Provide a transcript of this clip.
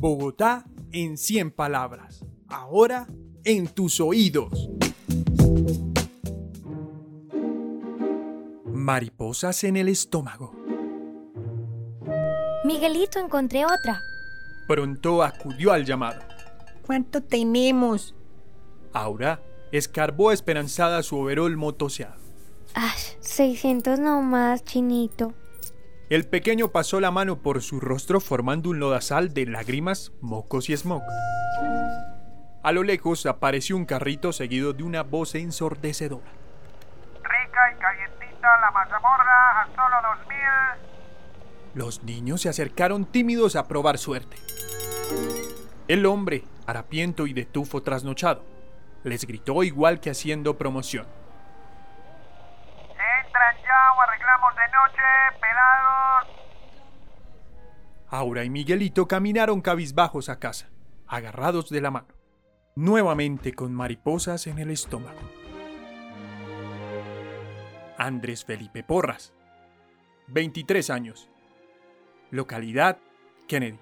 Bogotá en 100 palabras. Ahora en tus oídos. Mariposas en el estómago. Miguelito, encontré otra. Pronto acudió al llamado. ¿Cuánto tenemos? Aura escarbó esperanzada su overol motoseado. Ah, 600 nomás, chinito. El pequeño pasó la mano por su rostro formando un lodazal de lágrimas, mocos y smog. A lo lejos apareció un carrito seguido de una voz ensordecedora. Rica y calientita la mazamorra a solo dos mil. Los niños se acercaron tímidos a probar suerte. El hombre, harapiento y de tufo trasnochado, les gritó igual que haciendo promoción. Aura y Miguelito caminaron cabizbajos a casa, agarrados de la mano, nuevamente con mariposas en el estómago. Andrés Felipe Porras, 23 años. Localidad Kennedy.